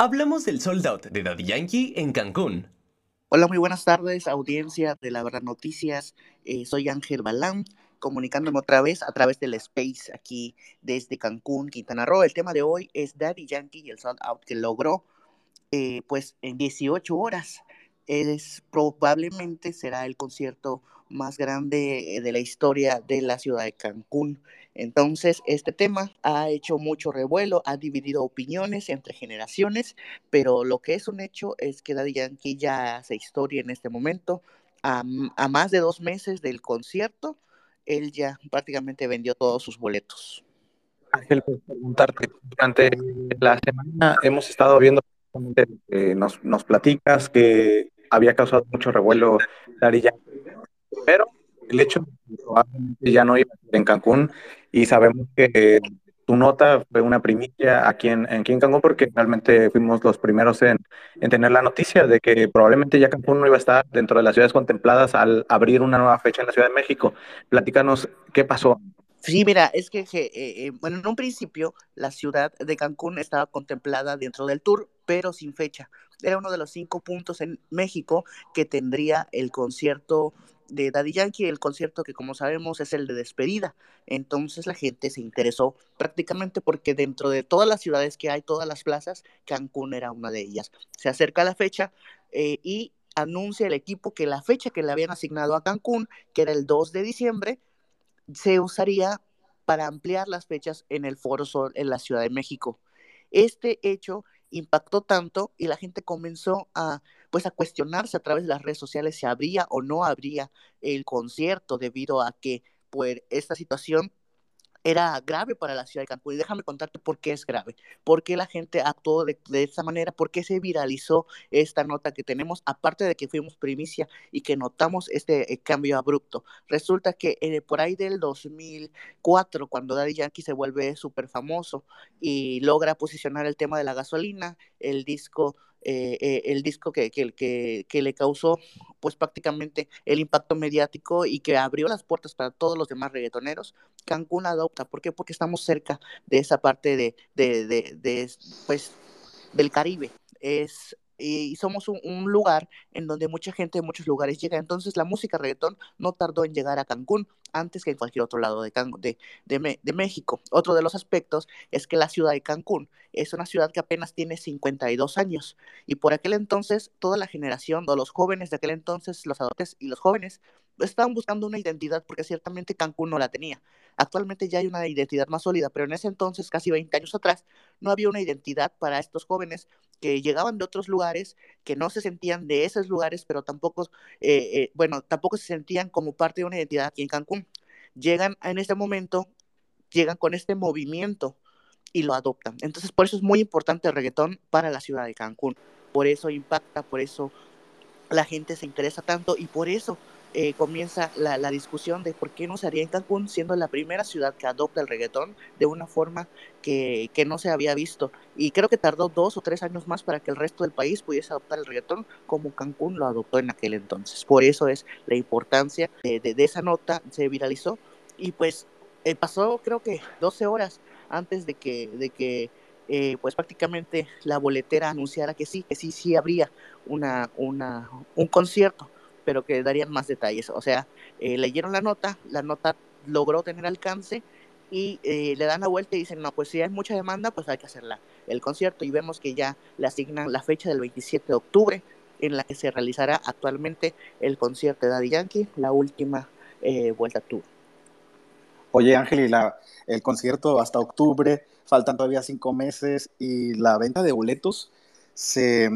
Hablamos del sold out de Daddy Yankee en Cancún. Hola, muy buenas tardes, audiencia de La Verdad Noticias. Eh, soy Ángel Balán, comunicándome otra vez a través del Space aquí desde Cancún, Quintana Roo. El tema de hoy es Daddy Yankee y el sold out que logró eh, pues en 18 horas. Es, probablemente será el concierto más grande eh, de la historia de la ciudad de Cancún. Entonces, este tema ha hecho mucho revuelo, ha dividido opiniones entre generaciones, pero lo que es un hecho es que Daddy Yankee ya hace historia en este momento. A, más de dos meses del concierto, él ya prácticamente vendió todos sus boletos. Ángel, pues preguntarte, durante la semana hemos estado viendo, eh, nos, nos platicas que había causado mucho revuelo Daddy Yankee pero el hecho probablemente ya no iba en Cancún y sabemos que tu nota fue una primicia aquí en, aquí en Cancún porque realmente fuimos los primeros en, en, tener la noticia de que probablemente ya Cancún no iba a estar dentro de las ciudades contempladas al abrir una nueva fecha en la Ciudad de México. Platícanos qué pasó. Sí, mira, es que, eh, eh, bueno, en un principio la ciudad de Cancún estaba contemplada dentro del tour, pero sin fecha. Era uno de los cinco puntos en México que tendría el concierto de Daddy Yankee, el concierto que como sabemos es el de despedida. Entonces la gente se interesó prácticamente porque dentro de todas las ciudades que hay, todas las plazas, Cancún era una de ellas. Se acerca la fecha eh, y anuncia el equipo que la fecha que le habían asignado a Cancún, que era el 2 de diciembre, se usaría para ampliar las fechas en el Foro Sol en la Ciudad de México. Este hecho impactó tanto y la gente comenzó a pues a cuestionarse a través de las redes sociales si habría o no habría el concierto debido a que pues esta situación era grave para la ciudad de Cancún. Y déjame contarte por qué es grave, por qué la gente actuó de, de, esa manera, por qué se viralizó esta nota que tenemos, aparte de que fuimos primicia y que notamos este eh, cambio abrupto. Resulta que eh, por ahí del 2004, cuando Daddy Yankee se vuelve súper famoso y logra posicionar el tema de la gasolina, el disco eh, eh, el disco que, que, que, que, le causó pues prácticamente el impacto mediático y que abrió las puertas para todos los demás reggaetoneros, Cancún adopta. ¿Por qué? Porque estamos cerca de esa parte de, de, de, de pues, del Caribe. Es y somos un, lugar en donde mucha gente de muchos lugares llega. Entonces la música reggaetón no tardó en llegar a Cancún antes que en cualquier otro lado de, de, de, de, México. Otro de los aspectos es que la ciudad de Cancún es una ciudad que apenas tiene 52 años y por aquel entonces toda la generación, o los jóvenes de aquel entonces, los adultos y los jóvenes, estaban buscando una identidad porque ciertamente Cancún no la tenía. Actualmente ya hay una identidad más sólida, pero en ese entonces, casi 20 años atrás, no había una identidad para estos jóvenes que llegaban de otros lugares, que no se sentían de esos lugares, pero tampoco, eh, eh, bueno, tampoco se sentían como parte de una identidad aquí en Cancún. Llegan en este momento, llegan con este movimiento y lo adoptan. Entonces, por eso es muy importante el reggaetón para la ciudad de Cancún. Por eso impacta, por eso la gente se interesa tanto y por eso eh, comienza la, la, discusión de por qué no se haría en Cancún, siendo la primera ciudad que adopta el reggaetón de una forma que, que, no se había visto. Y creo que tardó dos o tres años más para que el resto del país pudiese adoptar el reggaetón como Cancún lo adoptó en aquel entonces. Por eso es la importancia de, de, de esa nota, se viralizó y pues eh, pasó creo que 12 horas antes de que, de que eh, pues prácticamente la boletera anunciara que sí, que sí, sí habría una, una, un concierto pero que darían más detalles. O sea, eh, leyeron la nota, la nota logró tener alcance y eh, le dan la vuelta y dicen, no, pues si hay mucha demanda, pues hay que hacerla el concierto y vemos que ya le asignan la fecha del 27 de octubre en la que se realizará actualmente el concierto de Daddy Yankee, la última eh, vuelta tour. Oye Ángel, y la, el concierto hasta octubre, faltan todavía cinco meses y la venta de boletos se,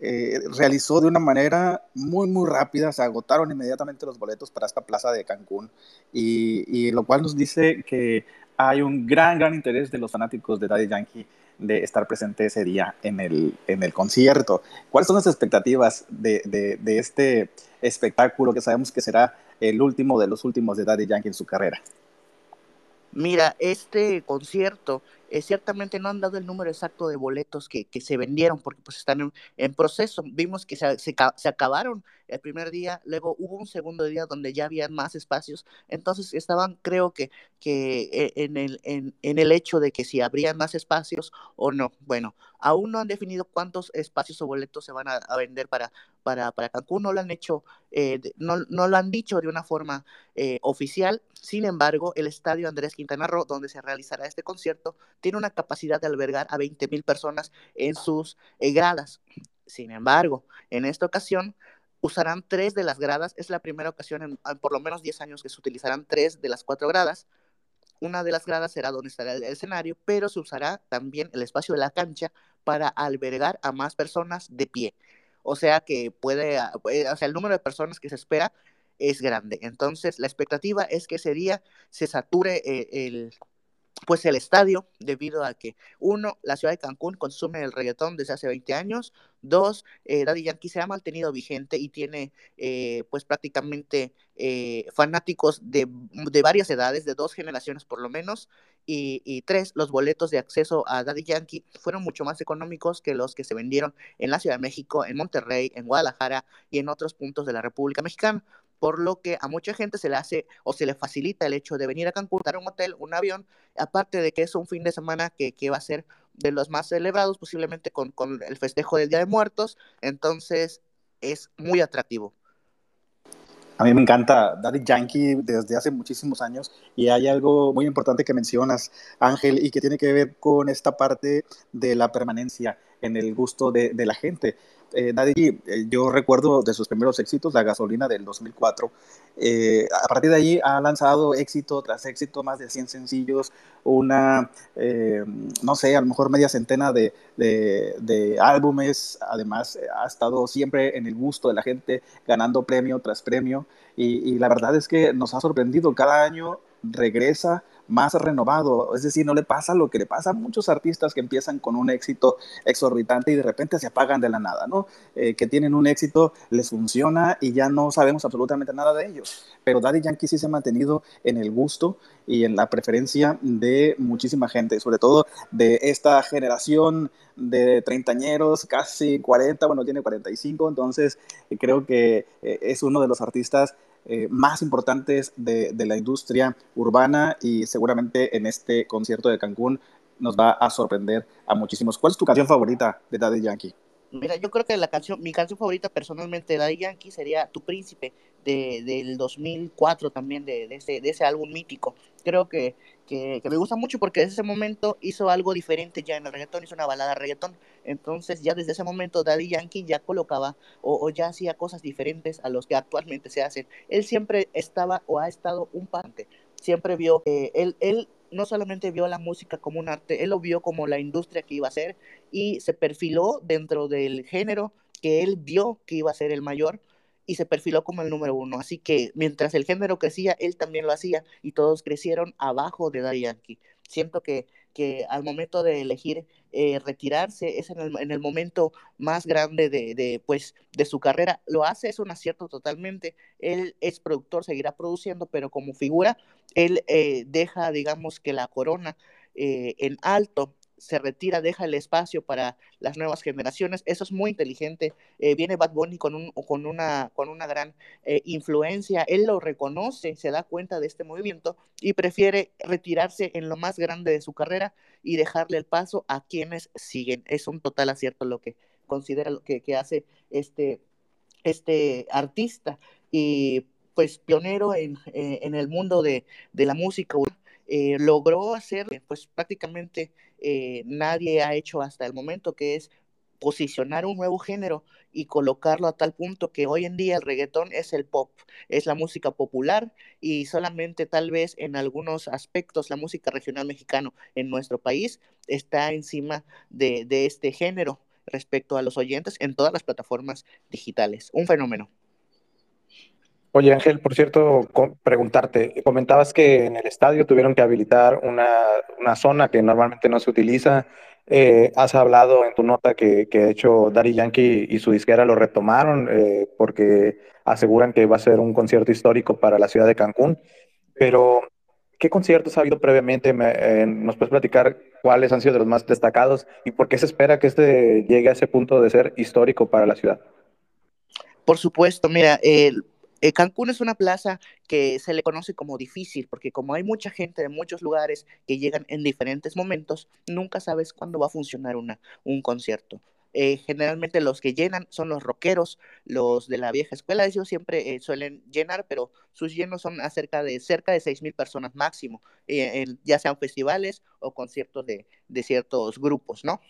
eh, realizó de una manera muy, muy rápida. Se agotaron inmediatamente los boletos para esta plaza de Cancún, y, lo cual nos dice que hay un gran, gran interés de los fanáticos de Daddy Yankee de estar presente ese día en el, en el concierto. ¿Cuáles son las expectativas de, de, de este espectáculo que sabemos que será el último de los últimos de Daddy Yankee en su carrera? Mira, este concierto eh, ciertamente no han dado el número exacto de boletos que, que se vendieron porque pues están en, proceso. Vimos que se, se, acabaron el primer día, luego hubo un segundo día donde ya había más espacios, entonces estaban creo que, que eh, en, el, en, en el hecho de que si habrían más espacios o no. Bueno, aún no han definido cuántos espacios o boletos se van a, a vender para, para, para, Cancún, no lo han hecho, eh, no, no, lo han dicho de una forma eh, oficial, sin embargo, el estadio Andrés Quintana Roo, donde se realizará este concierto, tiene una capacidad de albergar a 20 mil personas en sus eh, gradas. Sin embargo, en esta ocasión usarán tres de las gradas. Es la primera ocasión en, por lo menos 10 años que se utilizarán tres de las cuatro gradas. Una de las gradas será donde estará el escenario, pero se usará también el espacio de la cancha para albergar a más personas de pie. O sea que puede, o sea, el número de personas que se espera es grande. Entonces, la expectativa es que ese día se sature eh, el, pues el estadio, debido a que, uno, la ciudad de Cancún consume el reggaetón desde hace 20 años, dos, eh, Daddy Yankee se ha mantenido vigente y tiene, eh, pues prácticamente eh, fanáticos de, de, varias edades, de dos generaciones por lo menos, y, y, tres, los boletos de acceso a Daddy Yankee fueron mucho más económicos que los que se vendieron en la Ciudad de México, en Monterrey, en Guadalajara y en otros puntos de la República Mexicana por lo que a mucha gente se le hace o se le facilita el hecho de venir a Cancún, dar un hotel, un avión, aparte de que es un fin de semana que, que va a ser de los más celebrados, posiblemente con, con, el festejo del Día de Muertos, entonces es muy atractivo. A mí me encanta Daddy Yankee desde hace muchísimos años y hay algo muy importante que mencionas, Ángel, y que tiene que ver con esta parte de la permanencia en el gusto de, de la gente eh, Daddy, eh, yo recuerdo de sus primeros éxitos, La Gasolina del 2004. Eh, a partir de allí ha lanzado éxito tras éxito, más de 100 sencillos, una, eh, no sé, a lo mejor media centena de, de, álbumes. Además, ha estado siempre en el gusto de la gente, ganando premio tras premio. Y la verdad es que nos ha sorprendido. Cada año regresa más renovado. Es decir, no le pasa lo que le pasa a muchos artistas que empiezan con un éxito exorbitante y de repente se apagan de la nada, ¿no? Eh, que tienen un éxito, les funciona y ya no sabemos absolutamente nada de ellos. Pero Daddy Yankee sí se ha mantenido en el gusto y en la preferencia de muchísima gente, sobre todo de esta generación de treintañeros, casi 40, bueno, tiene 45, entonces creo que eh, es uno de los artistas eh, más importantes de, de, la industria urbana y seguramente en este concierto de Cancún nos va a sorprender a muchísimos. ¿Cuál es tu canción favorita de Daddy Yankee? Mira, yo creo que la canción, mi canción favorita personalmente de Daddy Yankee sería Tu Príncipe, de, del 2004 también, de, ese, de ese álbum mítico. Creo que, que, me gusta mucho porque desde ese momento hizo algo diferente ya en el reggaetón, hizo una balada reggaetón. Entonces ya desde ese momento Daddy Yankee ya colocaba o, o ya hacía cosas diferentes a los que actualmente se hacen. Él siempre estaba o ha estado un parte, siempre vio, eh, él, él no solamente vio la música como un arte, él lo vio como la industria que iba a ser y se perfiló dentro del género que él vio que iba a ser el mayor y se perfiló como el número uno. Así que mientras el género crecía, él también lo hacía y todos crecieron abajo de Daddy Yankee. Siento que, que al momento de elegir eh, retirarse es en el, en el, momento más grande de, de, pues, de su carrera. Lo hace, es un acierto totalmente. Él es productor, seguirá produciendo, pero como figura, él eh, deja, digamos, que la corona eh, en alto se retira, deja el espacio para las nuevas generaciones. Eso es muy inteligente. Eh, viene Bad Bunny con, un, con, una, con una gran eh, influencia. Él lo reconoce, se da cuenta de este movimiento y prefiere retirarse en lo más grande de su carrera y dejarle el paso a quienes siguen. Es un total acierto lo que considera lo que, que hace este, este artista y pues pionero en, eh, en el mundo de, de la música. Eh, logró hacer pues prácticamente eh, nadie ha hecho hasta el momento, que es posicionar un nuevo género y colocarlo a tal punto que hoy en día el reggaetón es el pop, es la música popular y solamente tal vez en algunos aspectos la música regional mexicano en nuestro país está encima de, de este género respecto a los oyentes en todas las plataformas digitales. Un fenómeno. Oye, Ángel, por cierto, preguntarte, comentabas que en el estadio tuvieron que habilitar una, una zona que normalmente no se utiliza. Eh, has hablado en tu nota que, que, de hecho Daddy Yankee y su disquera lo retomaron eh, porque aseguran que va a ser un concierto histórico para la ciudad de Cancún. Pero ¿qué conciertos ha habido previamente? Eh, ¿Nos puedes platicar cuáles han sido de los más destacados y por qué se espera que este llegue a ese punto de ser histórico para la ciudad? Por supuesto, mira, el, eh, Cancún es una plaza que se le conoce como difícil, porque como hay mucha gente de muchos lugares que llegan en diferentes momentos, nunca sabes cuándo va a funcionar una, un concierto. Eh, generalmente los que llenan son los rockeros, los de la vieja escuela, ellos siempre eh, suelen llenar, pero sus llenos son acerca de cerca de seis mil personas máximo, ya sean festivales o conciertos de, de ciertos grupos, ¿no?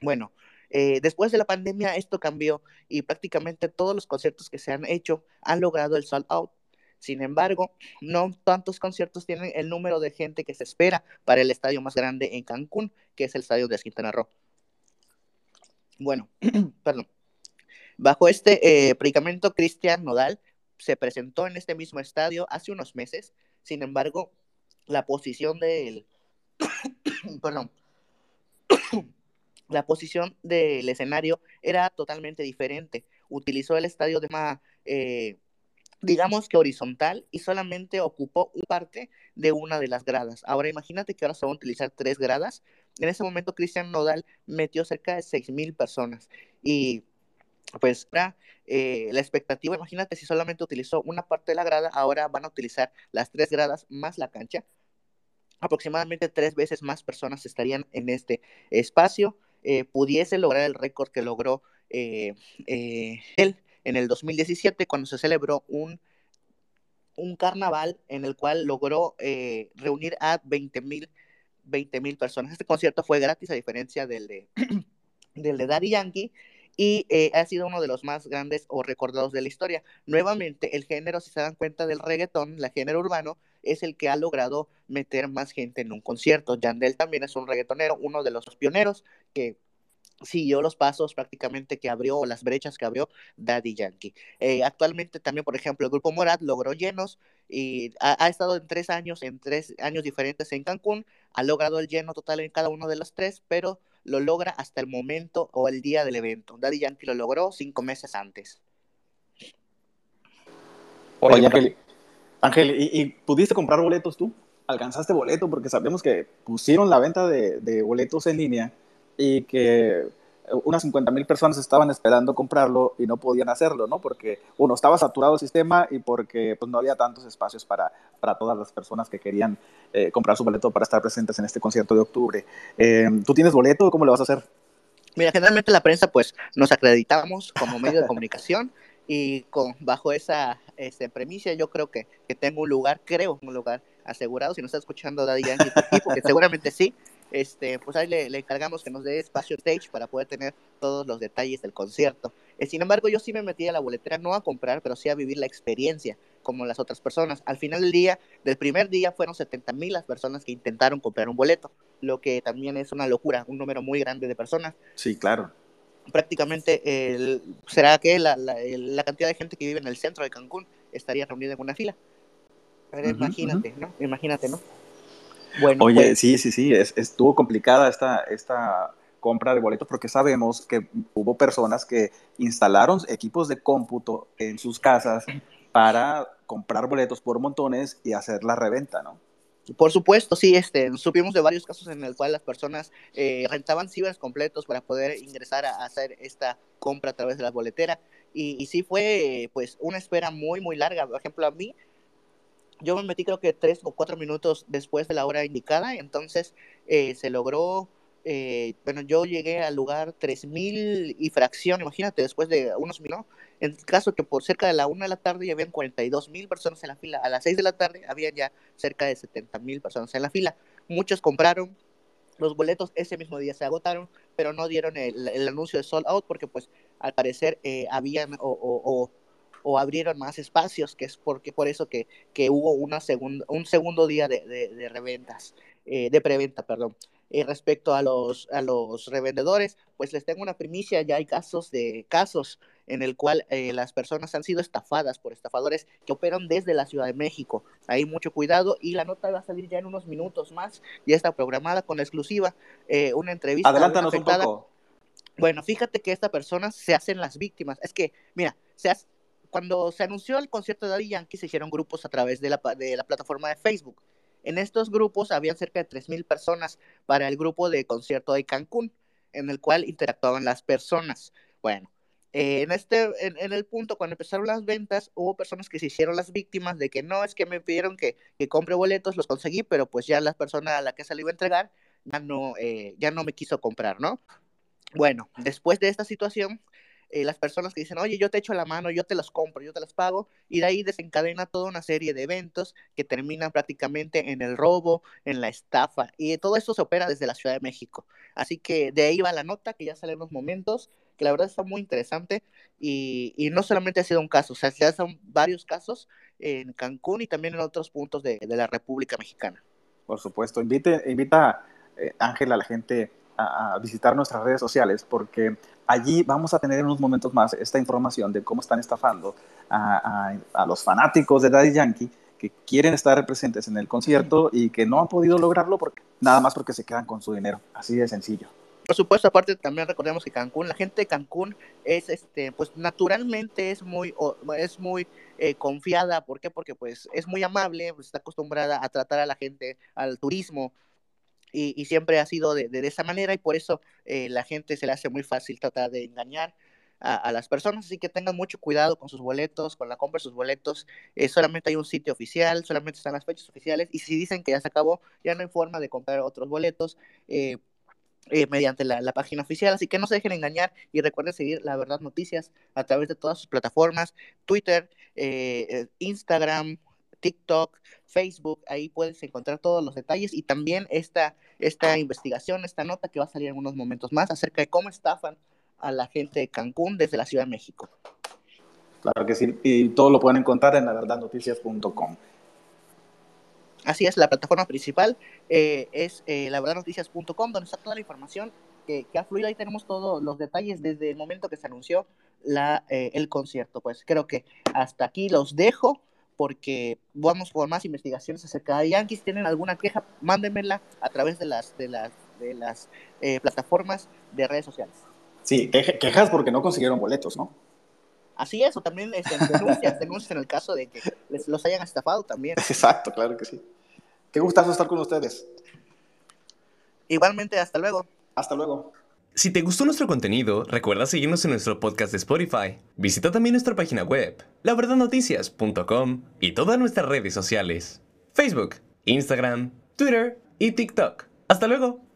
Bueno, eh, después de la pandemia esto cambió y prácticamente todos los conciertos que se han hecho han logrado el sold out. Sin embargo, no tantos conciertos tienen el número de gente que se espera para el estadio más grande en Cancún, que es el estadio de Quintana Roo. Bueno, perdón. Bajo este eh, predicamento, Cristian Nodal se presentó en este mismo estadio hace unos meses. Sin embargo, la posición del... perdón la posición del escenario era totalmente diferente. Utilizó el estadio de más, eh, digamos que horizontal y solamente ocupó una parte de una de las gradas. Ahora imagínate que ahora se van a utilizar tres gradas. En ese momento Cristian Nodal metió cerca de 6.000 personas y pues eh, la expectativa, imagínate si solamente utilizó una parte de la grada, ahora van a utilizar las tres gradas más la cancha. Aproximadamente tres veces más personas estarían en este espacio. Eh, pudiese lograr el récord que logró eh, eh, él en el 2017 cuando se celebró un, un carnaval en el cual logró reunir a 20 mil 20 mil personas. Este concierto fue gratis a diferencia del de, del de Daddy Yankee y ha sido uno de los más grandes o recordados de la historia. Nuevamente, el género, si se dan cuenta del reggaetón, el género urbano, es el que ha logrado meter más gente en un concierto. Yandel también es un reggaetonero, uno de los pioneros que siguió los pasos prácticamente que abrió o las brechas que abrió Daddy Yankee. Eh, actualmente también, por ejemplo, el grupo Morat logró llenos y ha, estado en tres años, en tres años diferentes en Cancún, ha logrado el lleno total en cada uno de los tres, pero lo logra hasta el momento o el día del evento. Daddy Yankee lo logró cinco meses antes. Oye, Ángel ¿y, pudiste comprar boletos tú? ¿Alcanzaste boleto? Porque sabemos que pusieron la venta de boletos en línea y que unas 50 mil personas estaban esperando comprarlo y no podían hacerlo, ¿no? Porque, uno, estaba saturado el sistema y porque pues, no había tantos espacios para, para todas las personas que querían eh, comprar su boleto para estar presentes en este concierto de octubre. Eh, ¿Tú tienes boleto? ¿Cómo lo vas a hacer? Mira, generalmente la prensa, pues, nos acreditamos como medio de comunicación y con, bajo esa este, premisa yo creo que, que tengo un lugar, creo, un lugar asegurado. Si no está escuchando Daddy Yankee, porque seguramente sí, este, pues ahí le, encargamos que nos dé espacio stage para poder tener todos los detalles del concierto. Eh, sin embargo, yo sí me metí a la boletera, no a comprar, pero sí a vivir la experiencia, como las otras personas. Al final del día, del primer día, fueron 70 mil las personas que intentaron comprar un boleto, lo que también es una locura, un número muy grande de personas. Sí, claro. Prácticamente, el, ¿será que la, la, cantidad de gente que vive en el centro de Cancún estaría reunida en una fila? Pero imagínate, ¿no? Imagínate, ¿no? Oye, pues sí, sí, sí, estuvo complicada esta, esta compra de boletos porque sabemos que hubo personas que instalaron equipos de cómputo en sus casas para comprar boletos por montones y hacer la reventa, ¿no? Por supuesto, sí, este, supimos de varios casos en el cual las personas eh, rentaban cibers completos para poder ingresar a, hacer esta compra a través de la boletera y, y sí fue pues una espera muy, muy larga. Por ejemplo, a mí yo me metí creo que tres o cuatro minutos después de la hora indicada, entonces eh, se logró, eh, bueno, yo llegué al lugar 3000 y fracción, imagínate, después de unos minutos, en el caso que por cerca de la una de la tarde ya habían 42 mil personas en la fila, a las 6 de la tarde habían ya cerca de 70 mil personas en la fila, muchos compraron los boletos ese mismo día se agotaron, pero no dieron el, anuncio de sold out porque pues al parecer eh, habían o o abrieron más espacios, que es porque por eso que, que hubo una segunda, un segundo día de, de, reventas, eh, de preventa, perdón. Eh, respecto a los, a los revendedores, pues les tengo una primicia, ya hay casos de casos en el cual eh, las personas han sido estafadas por estafadores que operan desde la Ciudad de México. Hay mucho cuidado y la nota va a salir ya en unos minutos más, ya está programada con exclusiva, una entrevista. Adelántanos un poco. Bueno, fíjate que esta persona se hacen las víctimas. Es que, mira, se hace, cuando se anunció el concierto de Daddy Yankee, se hicieron grupos a través de la, de la plataforma de Facebook. En estos grupos había cerca de 3.000 personas para el grupo de concierto de Cancún, en el cual interactuaban las personas. Bueno, eh, en, este, en, el punto, cuando empezaron las ventas, hubo personas que se hicieron las víctimas de que no, es que me pidieron que, que compre boletos, los conseguí, pero pues ya la persona a la que se le iba a entregar ya no, eh, ya no me quiso comprar, ¿no? Bueno, después de esta situación, eh, las personas que dicen, oye, yo te echo la mano, yo te los compro, yo te las pago, y de ahí desencadena toda una serie de eventos que terminan prácticamente en el robo, en la estafa, y todo esto se opera desde la Ciudad de México. Así que de ahí va la nota, que ya salen los momentos, que la verdad está muy interesante, y, y no solamente ha sido un caso, o sea, ya son varios casos en Cancún y también en otros puntos de, de la República Mexicana. Por supuesto, invite, invita eh, Ángel a la gente a, visitar nuestras redes sociales porque allí vamos a tener en unos momentos más esta información de cómo están estafando a, los fanáticos de Daddy Yankee que quieren estar presentes en el concierto y que no han podido lograrlo porque, nada más porque se quedan con su dinero. Así de sencillo. Por supuesto, aparte también recordemos que Cancún, la gente de Cancún es, este, pues naturalmente es muy, es muy eh, confiada. ¿Por qué? Porque pues es muy amable, pues, está acostumbrada a tratar a la gente, al turismo y, siempre ha sido de, esa manera y por eso eh, la gente se le hace muy fácil tratar de engañar a, las personas, así que tengan mucho cuidado con sus boletos, con la compra de sus boletos, eh, solamente hay un sitio oficial, solamente están las fechas oficiales y si dicen que ya se acabó, ya no hay forma de comprar otros boletos. Eh, mediante la, la, página oficial, así que no se dejen engañar y recuerden seguir La Verdad Noticias a través de todas sus plataformas, Twitter, Instagram, TikTok, Facebook, ahí puedes encontrar todos los detalles y también esta, esta investigación, esta nota que va a salir en unos momentos más acerca de cómo estafan a la gente de Cancún desde la Ciudad de México. Claro que sí, y todo lo pueden encontrar en laverdadnoticias.com. Así es, la plataforma principal eh, es eh, laverdadnoticias.com, donde está toda la información que, ha fluido. Ahí tenemos todos los detalles desde el momento que se anunció la, eh, el concierto. Pues creo que hasta aquí los dejo porque vamos por más investigaciones acerca de Yankees. Si tienen alguna queja, mándenmela a través de las, de las, de las eh, plataformas de redes sociales. Sí, quejas porque no consiguieron boletos, ¿no? Así es, o también este, denuncias, denuncias en el caso de que les, los hayan estafado también. Exacto, claro que sí. Qué gustazo estar con ustedes. Igualmente, hasta luego. Hasta luego. Si te gustó nuestro contenido, recuerda seguirnos en nuestro podcast de Spotify. Visita también nuestra página web, laverdadnoticias.com y todas nuestras redes sociales. Facebook, Instagram, Twitter y TikTok. ¡Hasta luego!